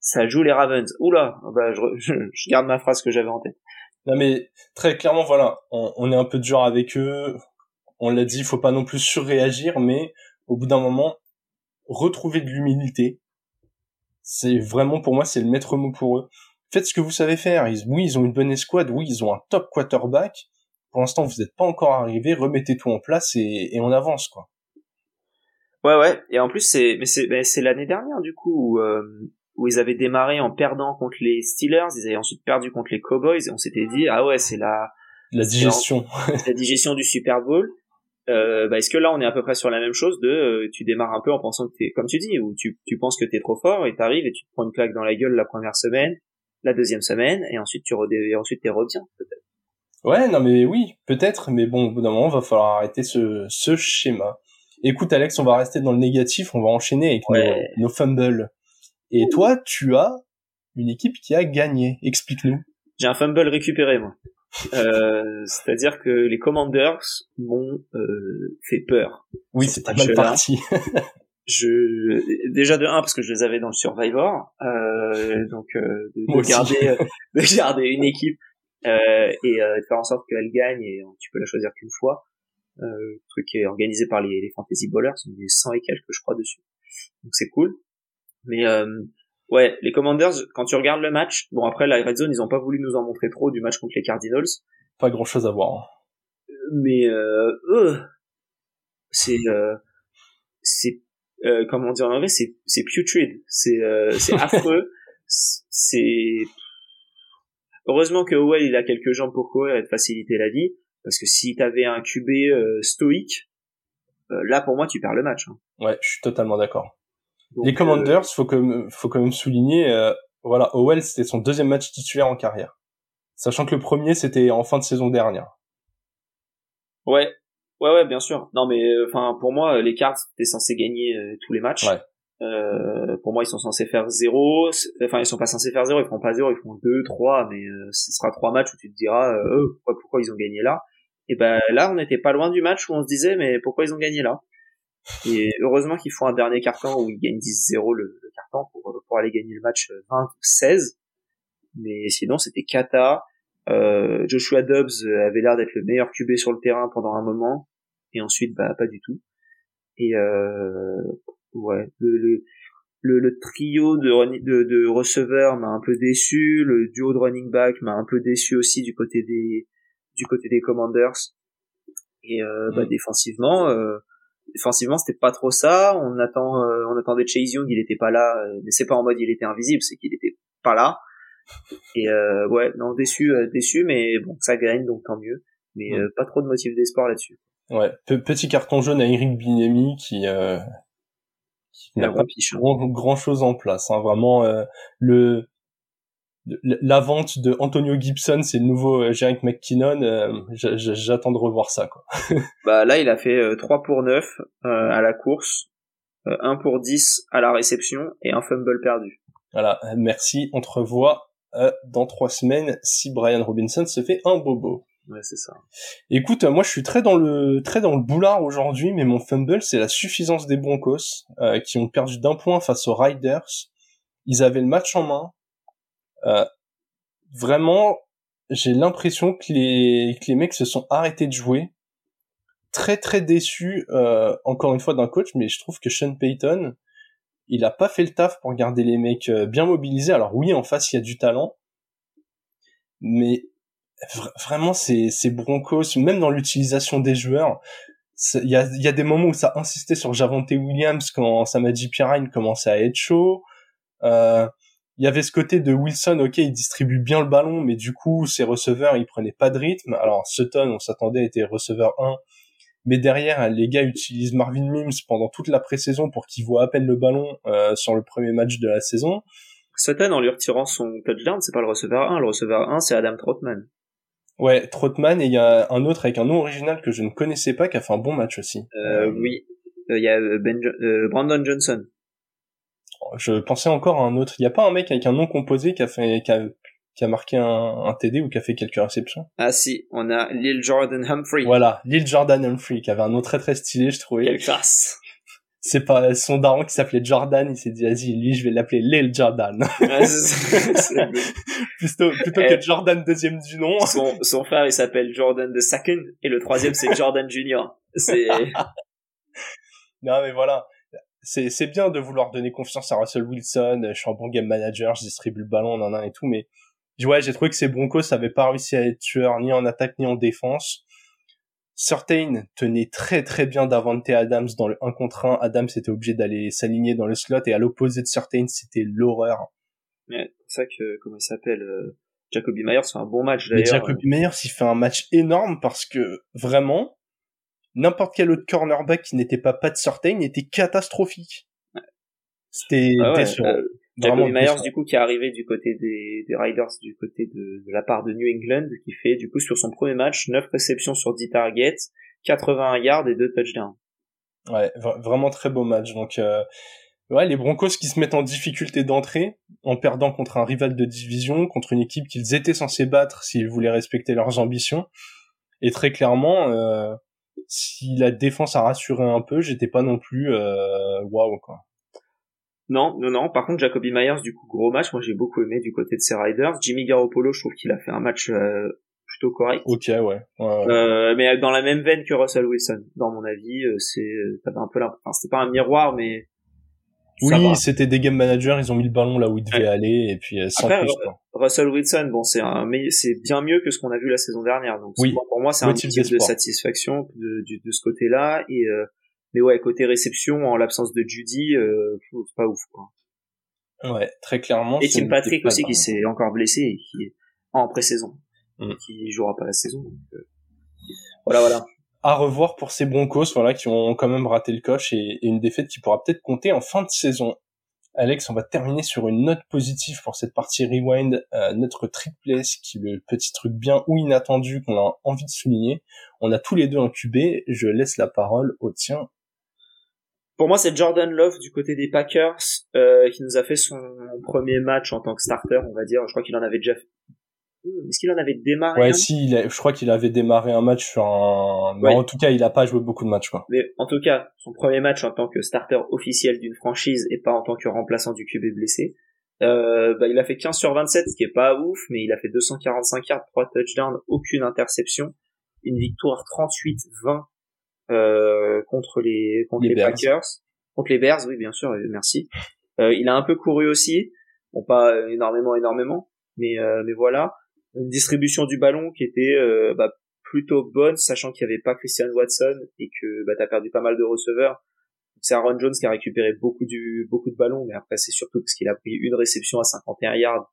ça joue les Ravens. Oula, bah, *laughs* je, je, garde ma phrase que j'avais en tête. Non mais très clairement, voilà, on, on est un peu dur avec eux. On l'a dit, il faut pas non plus surréagir, mais au bout d'un moment, retrouver de l'humilité, c'est vraiment pour moi c'est le maître mot pour eux. Faites ce que vous savez faire. Ils, oui, ils ont une bonne escouade. Oui, ils ont un top quarterback. Pour l'instant, vous n'êtes pas encore arrivé. Remettez tout en place et, et on avance quoi. Ouais, ouais. Et en plus, c'est mais c'est c'est l'année dernière du coup où, euh, où ils avaient démarré en perdant contre les Steelers, ils avaient ensuite perdu contre les Cowboys, et on s'était dit ah ouais c'est la la digestion, la digestion du Super Bowl. Euh, bah, est-ce que là on est à peu près sur la même chose de euh, tu démarres un peu en pensant que t'es comme tu dis ou tu, tu penses que t'es trop fort et t'arrives et tu te prends une claque dans la gueule la première semaine la deuxième semaine et ensuite tu redé et ensuite t'es reviens peut-être ouais non mais oui peut-être mais bon au bout d'un moment va falloir arrêter ce, ce schéma écoute Alex on va rester dans le négatif on va enchaîner avec nos, nos fumbles et toi, tu as une équipe qui a gagné. Explique-nous. J'ai un fumble récupéré, moi. Euh, c'est-à-dire que les Commanders m'ont euh, fait peur. Oui, c'était mal parti. je déjà de un parce que je les avais dans le Survivor, euh, donc euh, de, garder *laughs* de garder une équipe et de faire en sorte qu'elle gagne et tu peux la choisir qu'une fois. le truc est organisé par les, les fantasy bowlers, il y a 100 et quelques je crois dessus, donc c'est cool. Mais euh, ouais, les Commanders, quand tu regardes le match, bon après la Red Zone, ils ont pas voulu nous en montrer trop du match contre les Cardinals. Pas grand chose à voir. Mais euh, euh c'est euh, c'est euh, comment dire en anglais, c'est c'est putrid, c'est euh, c'est *laughs* affreux, c'est heureusement que Howell il a quelques jambes pour courir et te faciliter la vie, parce que si t'avais un QB stoïque, là pour moi tu perds le match. Hein. Ouais, je suis totalement d'accord les Commanders, faut que faut quand même souligner, euh, voilà, Howell c'était son deuxième match titulaire en carrière, sachant que le premier c'était en fin de saison dernière. Ouais, ouais, ouais, bien sûr. Non, mais euh, enfin pour moi, les Cards étaient censés gagner euh, tous les matchs. Ouais. Euh, pour moi, ils sont censés faire zéro. Enfin, ils sont pas censés faire zéro. Ils feront pas zéro. Ils font deux, trois. Mais ce sera trois matchs où tu te diras, pourquoi, pourquoi ils ont gagné là? Et ben là, on n'était pas loin du match où on se disait, mais pourquoi ils ont gagné là? Et heureusement qu'ils font un dernier carton où ils gagnent 10-0 le, le carton pour, pour aller gagner le match 20-16. Mais sinon, c'était Kata. Euh, Joshua Dobbs avait l'air d'être le meilleur QB sur le terrain pendant un moment. Et ensuite, bah, pas du tout. Et euh, ouais, le, le, le, trio de, de, de receveurs m'a un peu déçu. Le duo de running back m'a un peu déçu aussi du côté des du côté des Commanders. Et euh, bah, mm. défensivement, euh, défensivement c'était pas trop ça. On attend euh, on attendait Chase Young il était pas là euh, mais c'est pas en mode il était invisible c'est qu'il était pas là. Et euh, ouais non déçu euh, déçu mais bon ça gagne donc tant mieux. Mais pas trop de motifs d'espoir là-dessus. Ouais petit carton jaune à Eric Binemi qui qui n'a pas grand, grand, chose en place hein. vraiment le la vente de Antonio Gibson, c'est le nouveau euh, Jerick McKinnon. Euh, j'attends de revoir ça. Quoi. *laughs* bah là, il a fait 3 euh, pour 9 à la course, 1 pour 10 à la réception et un fumble perdu. Voilà, merci. On te revoit dans trois semaines si Brian Robinson se fait un bobo. Ouais, c'est ça. Écoute, moi je suis très dans le très dans le boulard aujourd'hui, mais mon fumble c'est la suffisance des Broncos qui ont perdu d'un point face aux Riders. Ils avaient le match en main, euh, vraiment, j'ai l'impression que les, que les mecs se sont arrêtés de jouer. Très très déçu, euh, encore une fois, d'un coach, mais je trouve que Sean Payton, il a pas fait le taf pour garder les mecs euh, bien mobilisés. Alors oui, en face, il y a du talent, mais vraiment, c'est Broncos, même dans l'utilisation des joueurs, il y a, y a des moments où ça insistait sur Javante Williams quand Samadji Pirine commençait à être chaud. Euh, il y avait ce côté de Wilson, ok, il distribue bien le ballon, mais du coup, ses receveurs, ils prenaient pas de rythme. Alors, Sutton, on s'attendait être receveur 1, mais derrière, les gars utilisent Marvin Mims pendant toute la pré-saison pour qu'il voit à peine le ballon euh, sur le premier match de la saison. Sutton, en lui retirant son touchdown, c'est pas le receveur 1, le receveur 1, c'est Adam Trotman. Ouais, Trotman, et il y a un autre avec un nom original que je ne connaissais pas qui a fait un bon match aussi. Euh, oui, euh, il y a ben, Brandon Johnson je pensais encore à un autre. Il y a pas un mec avec un nom composé qui a fait, qui a, qui a marqué un, un, TD ou qui a fait quelques réceptions? Ah si, on a Lil Jordan Humphrey. Voilà, Lil Jordan Humphrey, qui avait un nom très très stylé, je trouvais. Quelle classe C'est pas son daron qui s'appelait Jordan, il s'est dit, vas-y, lui, je vais l'appeler Lil Jordan. *laughs* plutôt plutôt que eh. Jordan deuxième du nom. Son, son frère, il s'appelle Jordan the second, et le troisième, c'est Jordan Junior. C'est... *laughs* non mais voilà c'est c'est bien de vouloir donner confiance à Russell Wilson. Je suis un bon game manager, je distribue le ballon, en un et tout, mais ouais, j'ai trouvé que ces Broncos n'avaient pas réussi à être tueurs ni en attaque ni en défense. Certain tenait très très bien Davante Adams dans le 1 contre 1. Adams était obligé d'aller s'aligner dans le slot et à l'opposé de Certain, c'était l'horreur. Ouais, c'est ça que, comment il s'appelle, euh, Jacoby Myers fait un bon match d'ailleurs. Jacoby Myers, il fait un match énorme parce que vraiment, n'importe quel autre cornerback qui n'était pas Pat Surtain était catastrophique. C'était ah ouais, euh, Myers du coup qui est arrivé du côté des, des Riders du côté de, de, la part de New England qui fait du coup sur son premier match 9 réceptions sur 10 targets, 81 yards et 2 touchdowns. Ouais, vraiment très beau match. Donc euh, ouais, les Broncos qui se mettent en difficulté d'entrée en perdant contre un rival de division, contre une équipe qu'ils étaient censés battre s'ils voulaient respecter leurs ambitions. Et très clairement, euh, si la défense a rassuré un peu, j'étais pas non plus euh, waouh quoi. Non, non, non. Par contre, Jacoby Myers, du coup, gros match. Moi, j'ai beaucoup aimé du côté de ses Riders. Jimmy Garoppolo, je trouve qu'il a fait un match euh, plutôt correct. Ok, ouais. Euh, mais dans la même veine que Russell Wilson, dans mon avis, c'est, t'avais un peu enfin, c'était pas un miroir, mais oui, c'était des game managers, ils ont mis le ballon là où il devait aller et puis sans plus. Russell Wilson, bon, c'est un, c'est bien mieux que ce qu'on a vu la saison dernière. Donc oui. pour moi, c'est un petit de satisfaction de, de, de ce côté-là. Et euh, mais ouais, côté réception, en l'absence de Judy, euh, c'est pas ouf. Quoi. Ouais, très clairement. Et Tim Patrick aussi qui s'est encore blessé et qui est en pré-saison, mm. qui jouera pas la saison. Donc, euh, voilà, voilà à revoir pour ces Broncos, voilà, qui ont quand même raté le coche et, une défaite qui pourra peut-être compter en fin de saison. Alex, on va terminer sur une note positive pour cette partie rewind, euh, notre tripless, qui est le petit truc bien ou inattendu qu'on a envie de souligner. On a tous les deux un. Je laisse la parole au tien. Pour moi, c'est Jordan Love du côté des Packers euh, qui nous a fait son premier match en tant que starter, on va dire. Je crois qu'il en avait déjà est-ce qu'il en avait démarré Ouais, si, je crois qu'il avait démarré un match sur un. Mais en tout cas, il a pas joué beaucoup de matchs, quoi. Mais en tout cas, son premier match en tant que starter officiel d'une franchise et pas en tant que remplaçant du QB blessé. Euh, bah, il a fait 15 sur 27, ce qui est pas ouf, mais il a fait 245 yards, 3 touchdowns, aucune interception, une victoire 38-20 euh, contre les contre les, Packers, contre les Bears, oui bien sûr, merci. Euh, il a un peu couru aussi, bon pas énormément énormément, mais euh, mais voilà une distribution du ballon qui était euh, bah, plutôt bonne, sachant qu'il n'y avait pas Christian Watson et que bah, tu as perdu pas mal de receveurs. C'est Aaron Jones qui a récupéré beaucoup du beaucoup de ballons, mais après c'est surtout parce qu'il a pris une réception à 51 yards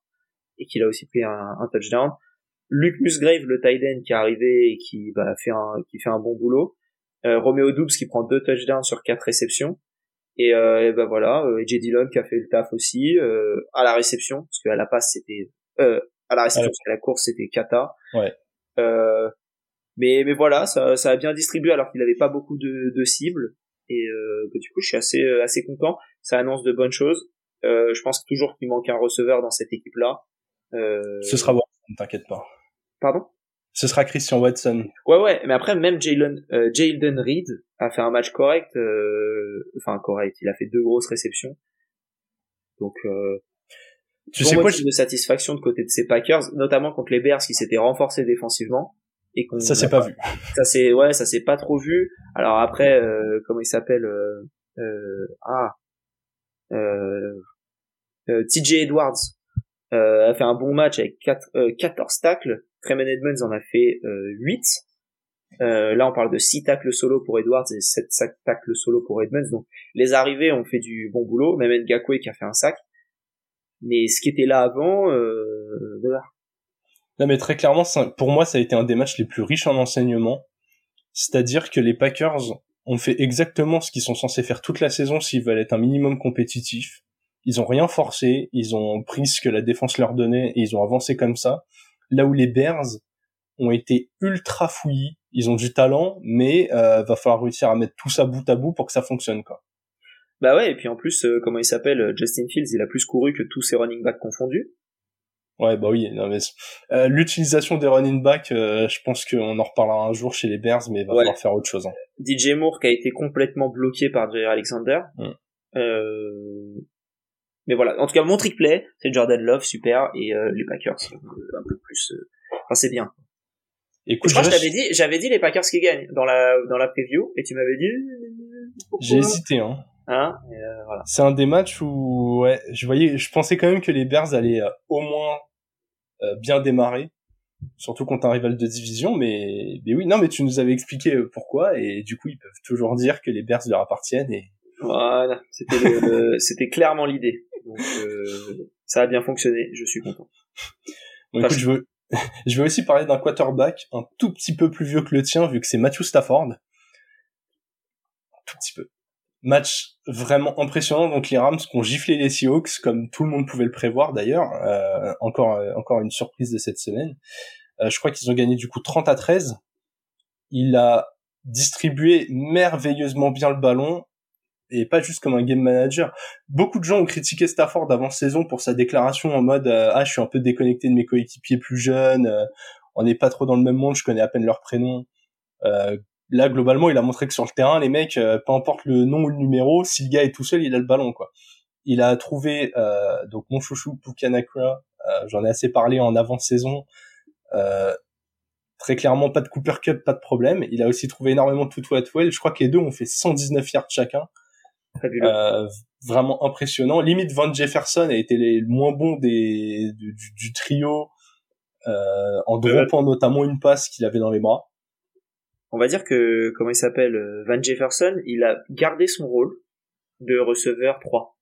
et qu'il a aussi pris un, un touchdown. Luke Musgrave, le tight end qui est arrivé et qui bah, fait un qui fait un bon boulot. Euh, Romeo Doubs qui prend deux touchdowns sur quatre réceptions. Et, euh, et ben voilà, euh, J. Dillon qui a fait le taf aussi euh, à la réception parce qu'à la passe c'était euh, à la réception, parce que la course c'était Kata. Ouais. Euh, mais mais voilà, ça, ça a bien distribué alors qu'il n'avait pas beaucoup de, de cibles. Et euh, bah, du coup, je suis assez euh, assez content. Ça annonce de bonnes choses. Euh, je pense toujours qu'il manque un receveur dans cette équipe-là. Euh... Ce sera Watson, t'inquiète pas. Pardon? Ce sera Christian Watson. Ouais ouais, mais après même Jalen euh, Jalen Reed a fait un match correct. Euh, enfin correct, il a fait deux grosses réceptions. Donc tu sais quoi de satisfaction de côté de ces Packers, notamment contre les Bears qui s'étaient renforcés défensivement et qu'on ça s'est pas vu. *laughs* Ça c'est ouais, ça s'est pas trop vu. Alors après, euh, comment il s'appelle euh, euh, Ah, euh, euh TJ Edwards a fait un bon match avec 4, 14 tacles. Tremaine Edmonds en a fait 8. là, on parle de 6 tacles solo pour Edwards et 7 tacles solo pour Edmonds. Donc, les arrivées ont fait du bon boulot. Même Ngakwe qui a fait un sac. Mais ce qui était là avant, euh, non mais très clairement, pour moi, ça a été un des matchs les plus riches en enseignement. C'est-à-dire que les Packers ont fait exactement ce qu'ils sont censés faire toute la saison s'ils veulent être un minimum compétitif. Ils ont rien forcé, ils ont pris ce que la défense leur donnait et ils ont avancé comme ça. Là où les Bears ont été ultra fouillis, ils ont du talent, mais euh, va falloir réussir à mettre tout ça bout à bout pour que ça fonctionne quoi. Bah ouais, et puis en plus, euh, comment il s'appelle, euh, Justin Fields, il a plus couru que tous ses running backs confondus. Ouais, bah oui, non, mais euh, l'utilisation des running backs, je pense qu'on en reparlera un jour chez les Bears, mais il va falloir faire autre chose. Hein. DJ Moore qui a été complètement bloqué par Jerry Alexander. Mm. Mais voilà, en tout cas, mon trick play, c'est Jordan Love, super, et les Packers, un peu plus... Enfin, c'est bien. Écoute, je crois que j'avais dit, j'avais dit les Packers qui gagnent dans la dans la preview, et tu m'avais dit. J'ai hésité, hein. Hein euh, voilà. C'est un des matchs où ouais, je voyais, je pensais quand même que les Bears allaient euh, au moins euh, bien démarrer, surtout contre un rival de division. Mais, mais oui, non, mais tu nous avais expliqué pourquoi et du coup ils peuvent toujours dire que les Bears leur appartiennent et. Voilà, c'était *laughs* c'était clairement l'idée. Donc ça a bien fonctionné, je suis content. Bon, écoute, je veux *laughs* je veux aussi parler d'un quarterback un tout petit peu plus vieux que le tien vu que c'est Matthew Stafford. Un tout petit peu match vraiment impressionnant. Donc les Rams qui ont giflé les Seahawks, comme tout le monde pouvait le prévoir d'ailleurs. Euh, encore, euh, encore une surprise de cette semaine. Euh, je crois qu'ils ont gagné du coup 30 à 13. Il a distribué merveilleusement bien le ballon et pas juste comme un game manager. Beaucoup de gens ont critiqué Stafford avant saison pour sa déclaration en mode ah je suis un peu déconnecté de mes coéquipiers plus jeunes, on n'est pas trop dans le même monde, je connais à peine leur prénom. Euh, Là, globalement, il a montré que sur le terrain, les mecs, euh, peu importe le nom ou le numéro, si le gars est tout seul, il a le ballon, quoi. Il a trouvé euh, donc mon chouchou Pukanakura, euh, j'en ai assez parlé en avant-saison. très clairement, pas de Cooper Cup, pas de problème. Il a aussi trouvé énormément de Tutu Atwell. Je crois que les deux ont fait 119 yards chacun. vraiment impressionnant. Limite, Van Jefferson a été le moins bon des, du, trio en droppant notamment une passe qu'il avait dans les bras on va dire que, comment il s'appelle, euh, Van Jefferson, il a gardé son rôle de receveur 3.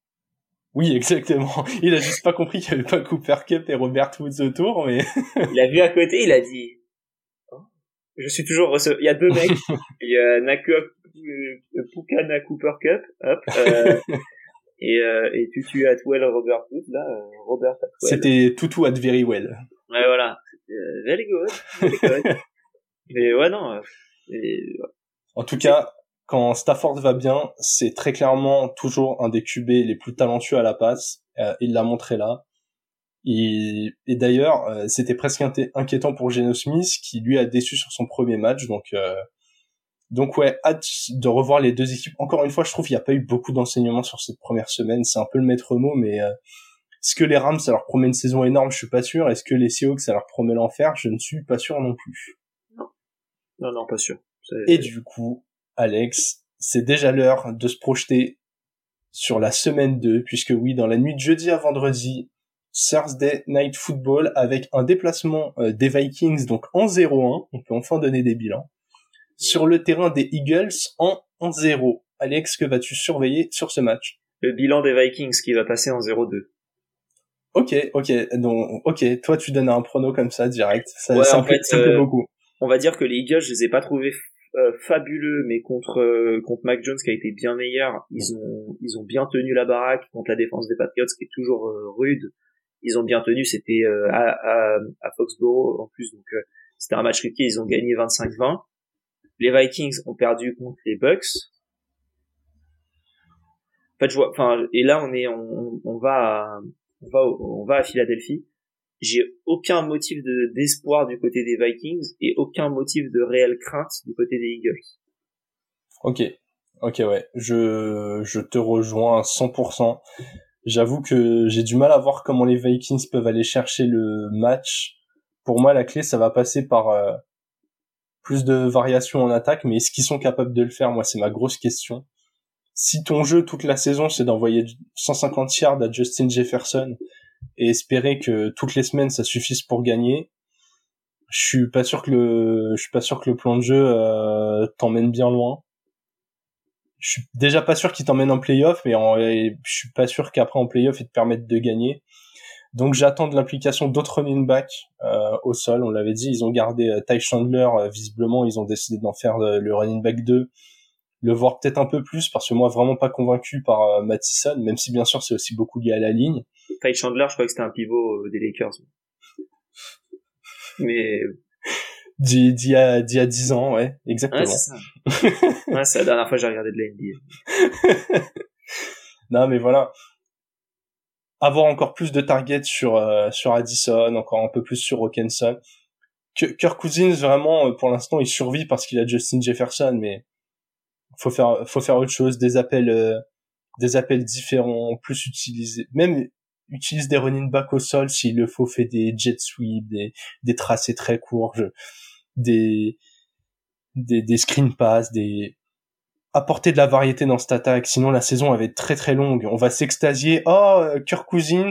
Oui, exactement. *laughs* Il a juste pas compris qu'il y avait pas Cooper Cup et Robert Woods autour, mais... *laughs* il a vu à côté, il a dit, oh, je suis toujours receveur. Il y a deux mecs. *laughs* il y a Nakua, euh, Pukana Cooper Cup, hop, euh, et, euh, et Tutu Atwell Robert Woods, là, euh, Robert Atwell. C'était Tutu at very well. Ouais, voilà. Very good, very good. mais ouais, non, en tout cas, quand Stafford va bien, c'est très clairement toujours un des QB les plus talentueux à la passe. Euh, il l'a montré là. Et, d'ailleurs, euh, c'était presque inquiétant pour Geno Smith, qui lui a déçu sur son premier match. Donc, euh, donc ouais, hâte de revoir les deux équipes. Encore une fois, je trouve qu'il n'y a pas eu beaucoup d'enseignements sur cette première semaine. C'est un peu le maître mot, mais est-ce que les Rams, ça leur promet une saison énorme? Je suis pas sûr. Est-ce que les Seahawks, ça leur promet l'enfer? Je ne suis pas sûr non plus. Non, non, pas sûr. Et du coup, Alex, c'est déjà l'heure de se projeter sur la semaine 2, puisque oui, dans la nuit de jeudi à vendredi, Thursday Night Football avec un déplacement euh, des Vikings, donc en 0-1, on peut enfin donner des bilans, sur le terrain des Eagles en 0 Alex, que vas-tu surveiller sur ce match? Le bilan des Vikings qui va passer en 0-2. Ok, ok, donc ok, toi tu donnes un prono comme ça direct, ça, ça, fait, euh, beaucoup on va dire que les Eagles, je les ai pas trouvés euh, fabuleux, mais contre euh, contre Mac Jones qui a été bien meilleur, ils ont ils ont bien tenu la baraque contre la défense des Patriots qui est toujours euh, rude. Ils ont bien tenu, c'était à, à, à, Foxborough en plus, donc c'était un match risqué, ils ont gagné 25-20. Les Vikings ont perdu contre les Bucks. En fait, je vois, enfin, et là on est, on, on va, on va, on va à Philadelphie j'ai aucun motif de d'espoir du côté des Vikings et aucun motif de réelle crainte du côté des Eagles. Ok, ok ouais, je je te rejoins à 100%. J'avoue que j'ai du mal à voir comment les Vikings peuvent aller chercher le match. Pour moi, la clé, ça va passer par euh, plus de variations en attaque, mais est-ce qu'ils sont capables de le faire? Moi, c'est ma grosse question. Si ton jeu toute la saison, c'est d'envoyer 150 yards à Justin Jefferson et espérer que toutes les semaines ça suffise pour gagner, je suis pas sûr que le, je suis pas sûr que le plan de jeu euh, t'emmène bien loin je suis déjà pas sûr qu'il t'emmène en playoff, mais je suis pas sûr qu'après en playoff il te permette de gagner. Donc j'attends de l'implication d'autres running backs euh, au sol. On l'avait dit, ils ont gardé euh, Ty Chandler. Euh, visiblement, ils ont décidé d'en faire le, running back 2. Le voir peut-être un peu plus parce que moi vraiment pas convaincu par euh, Mattison, même si bien sûr c'est aussi beaucoup lié à la ligne. Ty Chandler, je crois que c'était un pivot des Lakers. Mais d'il y a d'il y a 10 ans ouais exactement ouais, c'est ça. ouais, c'est la dernière fois que j'ai regardé de la NBA *laughs* non mais voilà avoir encore plus de targets sur euh, sur Addison encore un peu plus sur Hawkinson Kirk Cousins vraiment euh, pour l'instant il survit parce qu'il a Justin Jefferson mais faut faire faut faire autre chose des appels euh, des appels différents plus utilisés même utilise des running back au sol s'il le faut fait des jet sweep des des tracés très courts je, des, des, des screen pass, des, apporter de la variété dans cette attaque. Sinon, la saison va être très très longue. On va s'extasier. Oh, euh, Kirk Cousins,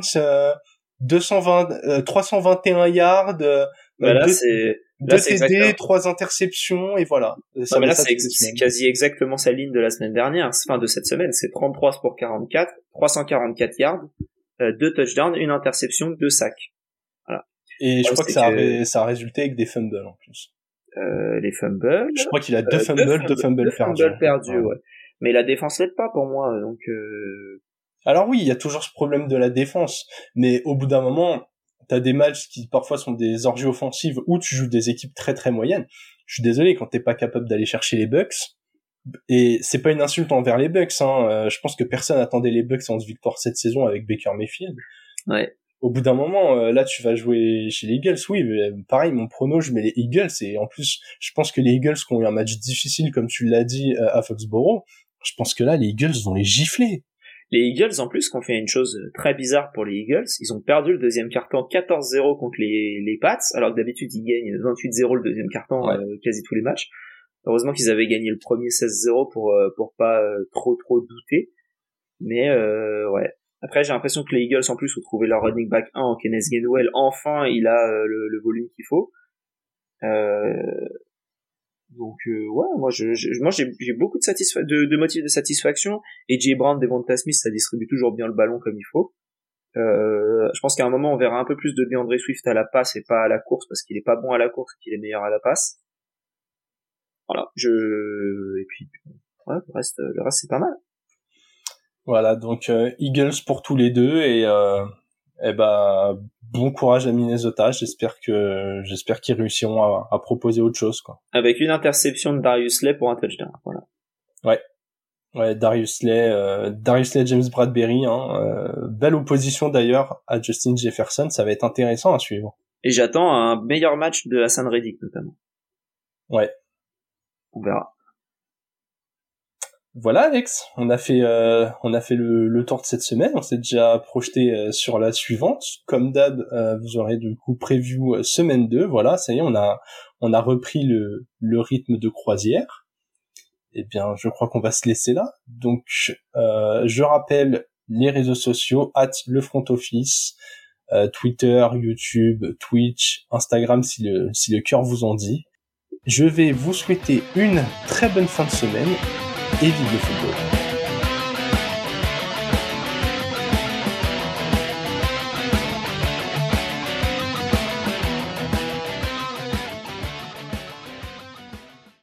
220, 321 yards, euh, bah là, c'est, deux TD, trois interceptions, et voilà. Ça, là, c'est quasi exactement sa ligne de la semaine dernière, fin de cette semaine. C'est 33 pour 44, 344 yards, euh, deux touchdowns, une interception, deux sacs. Voilà. Et je crois que ça, A, ça a résulté avec des fumbles en plus. Euh, les fumbles. Je crois qu'il a deux fumbles, euh, deux fumbles, perdus. ouais. Mais la défense l'aide pas pour moi, donc. Euh... Alors oui, il y a toujours ce problème de la défense, mais au bout d'un moment, t'as des matchs qui parfois sont des orgies offensives où tu joues des équipes très très moyennes. Je suis désolé quand t'es pas capable d'aller chercher les Bucks. Et c'est pas une insulte envers les Bucks. Hein. Euh, je pense que personne attendait les Bucks en victoire cette saison avec Baker Mayfield. Ouais au bout d'un moment, euh, là, tu vas jouer chez les Eagles. Oui, mais pareil, mon prono, je mets les Eagles. Et en plus, je pense que les Eagles qui ont eu un match difficile, comme tu l'as dit, euh, à Foxborough, je pense que là, les Eagles vont les gifler. Les Eagles, en plus, ont fait une chose très bizarre pour les Eagles, ils ont perdu le deuxième carton 14-0 contre les, les Pats, alors que d'habitude, ils gagnent 28-0 le deuxième carton euh, quasi tous les matchs. Heureusement qu'ils avaient gagné le premier 16-0 pour, pour pas trop trop douter. Mais ouais, après, j'ai l'impression que les Eagles, en plus, ont trouvé leur running back 1 en Kenneth Gainwell. Enfin, il a euh, le, volume qu'il faut. Euh... Donc, euh, ouais, moi, je, moi, j'ai, beaucoup de, satisfa de, de motifs de satisfaction. Et Jay Brown, Devonta Smith, ça distribue toujours bien le ballon comme il faut. Euh, je pense qu'à un moment, on verra un peu plus de DeAndre Swift à la passe et pas à la course, parce qu'il est pas bon à la course, qu'il est meilleur à la passe. Voilà, je, et puis, ouais, le reste, le reste, c'est pas mal. Voilà, donc euh, Eagles pour tous les deux et euh, eh ben bon courage à Minnesota. J'espère que j'espère qu'ils réussiront à, à, proposer autre chose quoi. Avec une interception de Darius Lay pour un touchdown. Voilà. Ouais. Ouais, Darius Lay, euh, Darius Lay, James Bradbury, hein, euh, belle opposition d'ailleurs à Justin Jefferson, ça va être intéressant à suivre. Et j'attends un meilleur match de Hassan Reddick notamment. Ouais. On verra voilà Alex, on a fait euh, on a fait le, le, tour de cette semaine, on s'est déjà projeté euh, sur la suivante. Comme d'hab, euh, vous aurez du coup preview semaine 2, voilà, ça y est, on a on a repris le, le rythme de croisière. Eh bien, je crois qu'on va se laisser là. Donc je rappelle les réseaux sociaux at le front office, Twitter, YouTube, Twitch, Instagram si le si le cœur vous en dit. Je vais vous souhaiter une très bonne fin de semaine et vive le football.